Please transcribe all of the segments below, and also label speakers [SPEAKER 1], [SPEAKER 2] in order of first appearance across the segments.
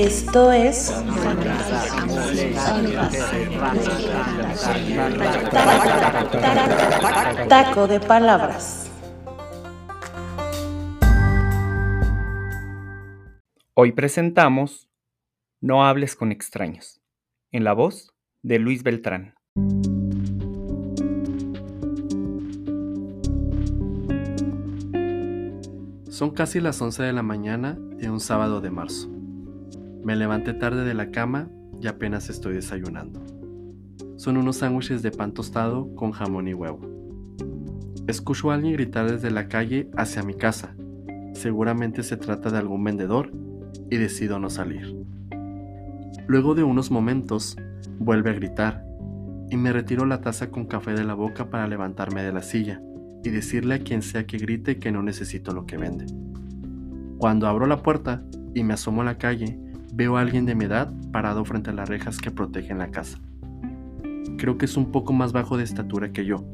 [SPEAKER 1] Esto es Taco de Palabras.
[SPEAKER 2] Hoy presentamos No hables con extraños, en la voz de Luis Beltrán.
[SPEAKER 3] Son casi las 11 de la mañana de un sábado de marzo. Me levanté tarde de la cama y apenas estoy desayunando. Son unos sándwiches de pan tostado con jamón y huevo. Escucho a alguien gritar desde la calle hacia mi casa. Seguramente se trata de algún vendedor y decido no salir. Luego de unos momentos, vuelve a gritar y me retiro la taza con café de la boca para levantarme de la silla y decirle a quien sea que grite que no necesito lo que vende. Cuando abro la puerta y me asomo a la calle, veo a alguien de mi edad parado frente a las rejas que protegen la casa. Creo que es un poco más bajo de estatura que yo,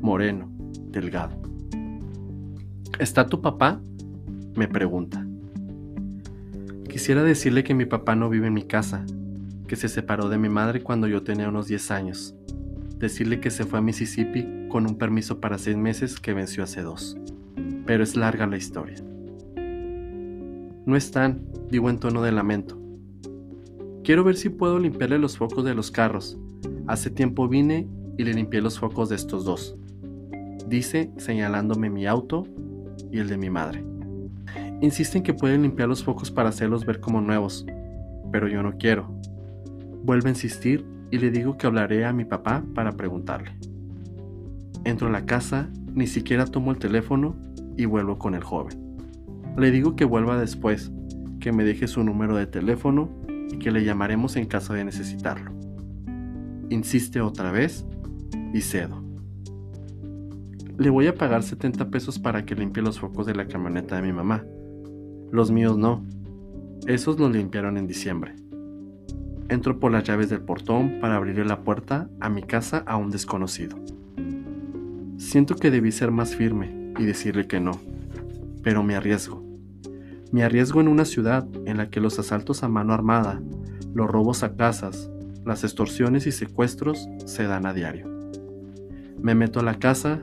[SPEAKER 3] moreno, delgado. ¿Está tu papá? me pregunta. Quisiera decirle que mi papá no vive en mi casa, que se separó de mi madre cuando yo tenía unos 10 años. Decirle que se fue a Mississippi con un permiso para seis meses que venció hace dos. Pero es larga la historia. No están, digo en tono de lamento. Quiero ver si puedo limpiarle los focos de los carros. Hace tiempo vine y le limpié los focos de estos dos. Dice señalándome mi auto y el de mi madre. Insisten que pueden limpiar los focos para hacerlos ver como nuevos, pero yo no quiero. Vuelve a insistir y le digo que hablaré a mi papá para preguntarle. Entro a la casa, ni siquiera tomo el teléfono y vuelvo con el joven. Le digo que vuelva después, que me deje su número de teléfono y que le llamaremos en caso de necesitarlo. Insiste otra vez y cedo. Le voy a pagar 70 pesos para que limpie los focos de la camioneta de mi mamá. Los míos no. Esos los limpiaron en diciembre. Entro por las llaves del portón para abrirle la puerta a mi casa a un desconocido. Siento que debí ser más firme y decirle que no, pero me arriesgo. Me arriesgo en una ciudad en la que los asaltos a mano armada, los robos a casas, las extorsiones y secuestros se dan a diario. Me meto a la casa,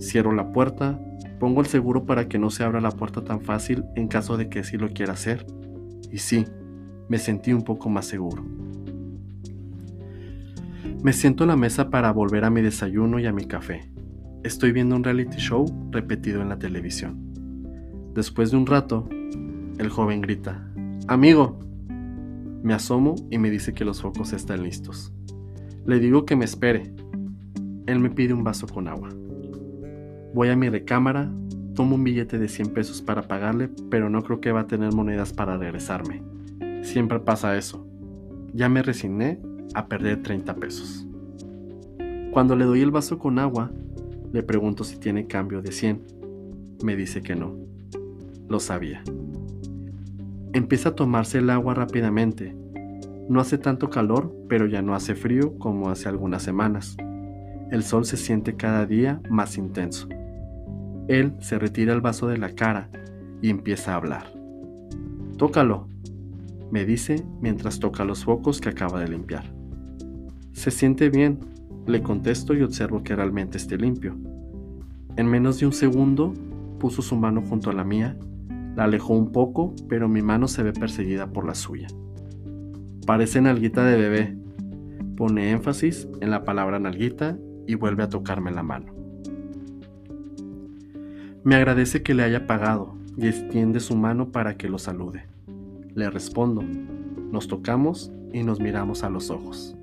[SPEAKER 3] cierro la puerta, pongo el seguro para que no se abra la puerta tan fácil en caso de que sí lo quiera hacer. Y sí, me sentí un poco más seguro. Me siento a la mesa para volver a mi desayuno y a mi café. Estoy viendo un reality show repetido en la televisión. Después de un rato, el joven grita, Amigo. Me asomo y me dice que los focos están listos. Le digo que me espere. Él me pide un vaso con agua. Voy a mi recámara, tomo un billete de 100 pesos para pagarle, pero no creo que va a tener monedas para regresarme. Siempre pasa eso. Ya me resigné a perder 30 pesos. Cuando le doy el vaso con agua, le pregunto si tiene cambio de 100. Me dice que no. Lo sabía. Empieza a tomarse el agua rápidamente. No hace tanto calor, pero ya no hace frío como hace algunas semanas. El sol se siente cada día más intenso. Él se retira el vaso de la cara y empieza a hablar. Tócalo, me dice mientras toca los focos que acaba de limpiar. Se siente bien, le contesto y observo que realmente esté limpio. En menos de un segundo puso su mano junto a la mía, la alejó un poco, pero mi mano se ve perseguida por la suya. Parece nalguita de bebé. Pone énfasis en la palabra nalguita y vuelve a tocarme la mano. Me agradece que le haya pagado y extiende su mano para que lo salude. Le respondo, nos tocamos y nos miramos a los ojos.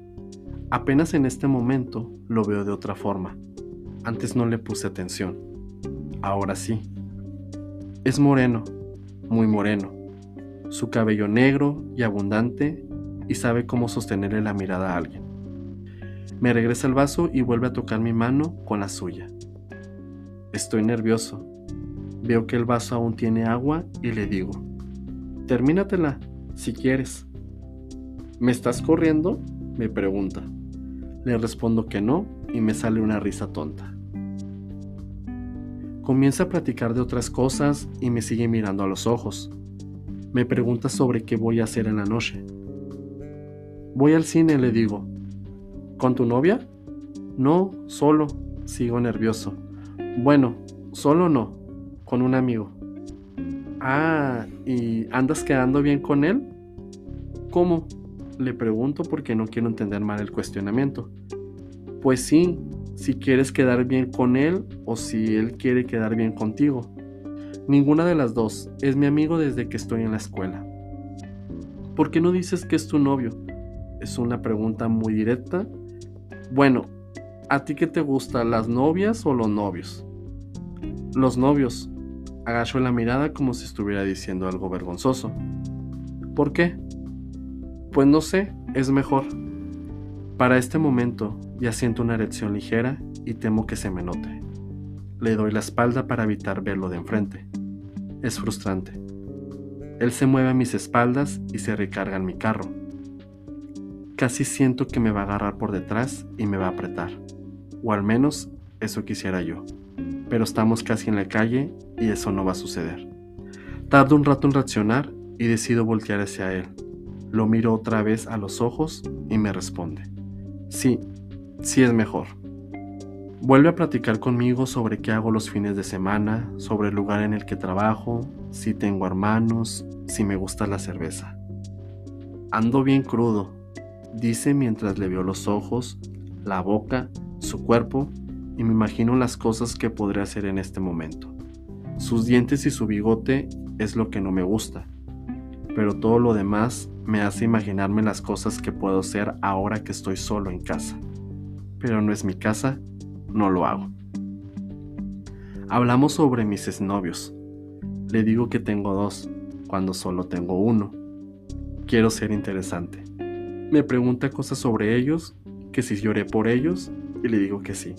[SPEAKER 3] Apenas en este momento lo veo de otra forma. Antes no le puse atención. Ahora sí. Es moreno, muy moreno. Su cabello negro y abundante y sabe cómo sostenerle la mirada a alguien. Me regresa el vaso y vuelve a tocar mi mano con la suya. Estoy nervioso. Veo que el vaso aún tiene agua y le digo, termínatela si quieres. ¿Me estás corriendo? me pregunta. Le respondo que no y me sale una risa tonta. Comienza a platicar de otras cosas y me sigue mirando a los ojos. Me pregunta sobre qué voy a hacer en la noche. Voy al cine, le digo. ¿Con tu novia? No, solo. Sigo nervioso. Bueno, solo no, con un amigo. Ah, ¿y andas quedando bien con él? ¿Cómo? Le pregunto porque no quiero entender mal el cuestionamiento. Pues sí, si quieres quedar bien con él o si él quiere quedar bien contigo. Ninguna de las dos. Es mi amigo desde que estoy en la escuela. ¿Por qué no dices que es tu novio? Es una pregunta muy directa. Bueno, ¿a ti qué te gusta, las novias o los novios? Los novios. Agacho la mirada como si estuviera diciendo algo vergonzoso. ¿Por qué? Pues no sé, es mejor. Para este momento ya siento una erección ligera y temo que se me note. Le doy la espalda para evitar verlo de enfrente. Es frustrante. Él se mueve a mis espaldas y se recarga en mi carro. Casi siento que me va a agarrar por detrás y me va a apretar. O al menos eso quisiera yo. Pero estamos casi en la calle y eso no va a suceder. Tardo un rato en reaccionar y decido voltear hacia él. Lo miro otra vez a los ojos y me responde. Sí, sí es mejor. Vuelve a platicar conmigo sobre qué hago los fines de semana, sobre el lugar en el que trabajo, si tengo hermanos, si me gusta la cerveza. Ando bien crudo, dice mientras le veo los ojos, la boca, su cuerpo y me imagino las cosas que podré hacer en este momento. Sus dientes y su bigote es lo que no me gusta pero todo lo demás me hace imaginarme las cosas que puedo hacer ahora que estoy solo en casa. Pero no es mi casa, no lo hago. Hablamos sobre mis exnovios. Le digo que tengo dos, cuando solo tengo uno. Quiero ser interesante. Me pregunta cosas sobre ellos, que si lloré por ellos, y le digo que sí.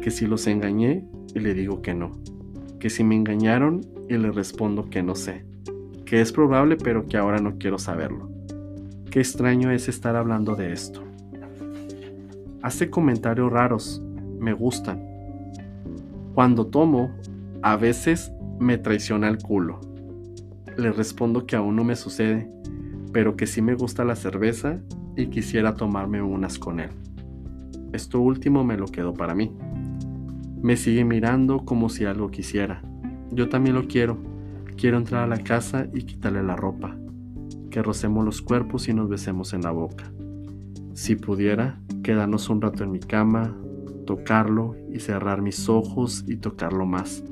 [SPEAKER 3] Que si los engañé, y le digo que no. Que si me engañaron, y le respondo que no sé que es probable pero que ahora no quiero saberlo. Qué extraño es estar hablando de esto. Hace comentarios raros, me gustan. Cuando tomo, a veces me traiciona el culo. Le respondo que aún no me sucede, pero que sí me gusta la cerveza y quisiera tomarme unas con él. Esto último me lo quedo para mí. Me sigue mirando como si algo quisiera. Yo también lo quiero Quiero entrar a la casa y quitarle la ropa, que rocemos los cuerpos y nos besemos en la boca. Si pudiera, quedarnos un rato en mi cama, tocarlo y cerrar mis ojos y tocarlo más.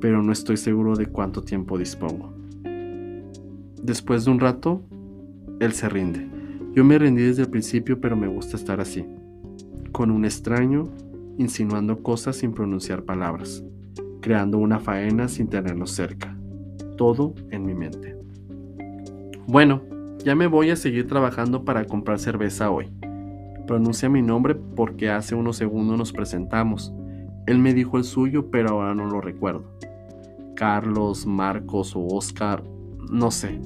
[SPEAKER 3] Pero no estoy seguro de cuánto tiempo dispongo. Después de un rato, él se rinde. Yo me rendí desde el principio, pero me gusta estar así, con un extraño, insinuando cosas sin pronunciar palabras, creando una faena sin tenernos cerca todo en mi mente. Bueno, ya me voy a seguir trabajando para comprar cerveza hoy. Pronuncia mi nombre porque hace unos segundos nos presentamos. Él me dijo el suyo, pero ahora no lo recuerdo. Carlos, Marcos o Oscar, no sé.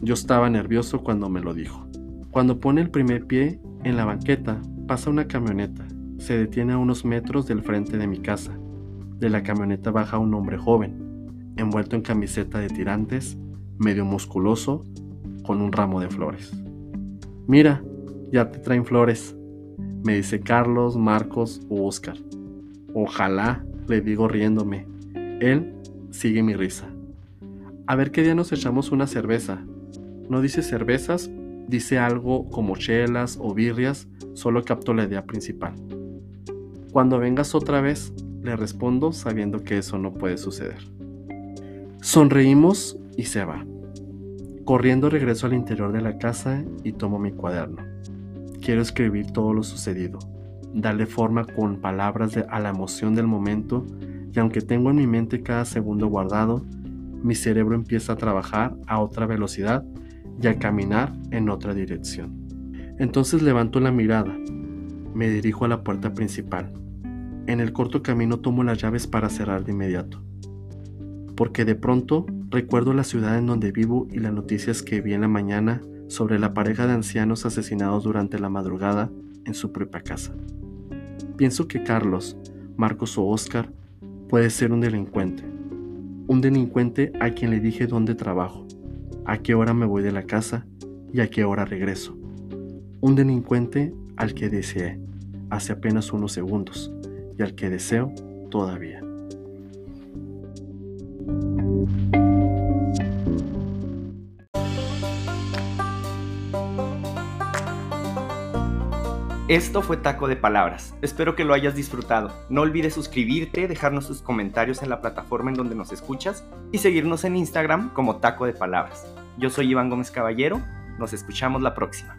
[SPEAKER 3] Yo estaba nervioso cuando me lo dijo. Cuando pone el primer pie en la banqueta, pasa una camioneta. Se detiene a unos metros del frente de mi casa. De la camioneta baja un hombre joven envuelto en camiseta de tirantes, medio musculoso, con un ramo de flores. Mira, ya te traen flores, me dice Carlos, Marcos o Oscar. Ojalá, le digo riéndome. Él sigue mi risa. A ver qué día nos echamos una cerveza. No dice cervezas, dice algo como chelas o birrias, solo capto la idea principal. Cuando vengas otra vez, le respondo sabiendo que eso no puede suceder. Sonreímos y se va. Corriendo regreso al interior de la casa y tomo mi cuaderno. Quiero escribir todo lo sucedido, darle forma con palabras a la emoción del momento y aunque tengo en mi mente cada segundo guardado, mi cerebro empieza a trabajar a otra velocidad y a caminar en otra dirección. Entonces levanto la mirada, me dirijo a la puerta principal. En el corto camino tomo las llaves para cerrar de inmediato porque de pronto recuerdo la ciudad en donde vivo y las noticias que vi en la mañana sobre la pareja de ancianos asesinados durante la madrugada en su propia casa. Pienso que Carlos, Marcos o Oscar puede ser un delincuente, un delincuente a quien le dije dónde trabajo, ¿A qué hora me voy de la casa y a qué hora regreso? Un delincuente al que deseé hace apenas unos segundos y al que deseo todavía.
[SPEAKER 2] Esto fue Taco de Palabras. Espero que lo hayas disfrutado. No olvides suscribirte, dejarnos tus comentarios en la plataforma en donde nos escuchas y seguirnos en Instagram como Taco de Palabras. Yo soy Iván Gómez Caballero. Nos escuchamos la próxima.